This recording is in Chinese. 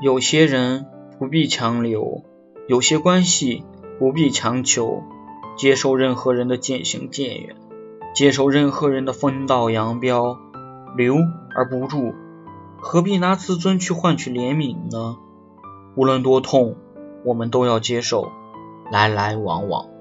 有些人不必强留有些关系不必强求接受任何人的渐行渐远接受任何人的分道扬镳留而不住何必拿自尊去换取怜悯呢？无论多痛我们都要接受来来往往。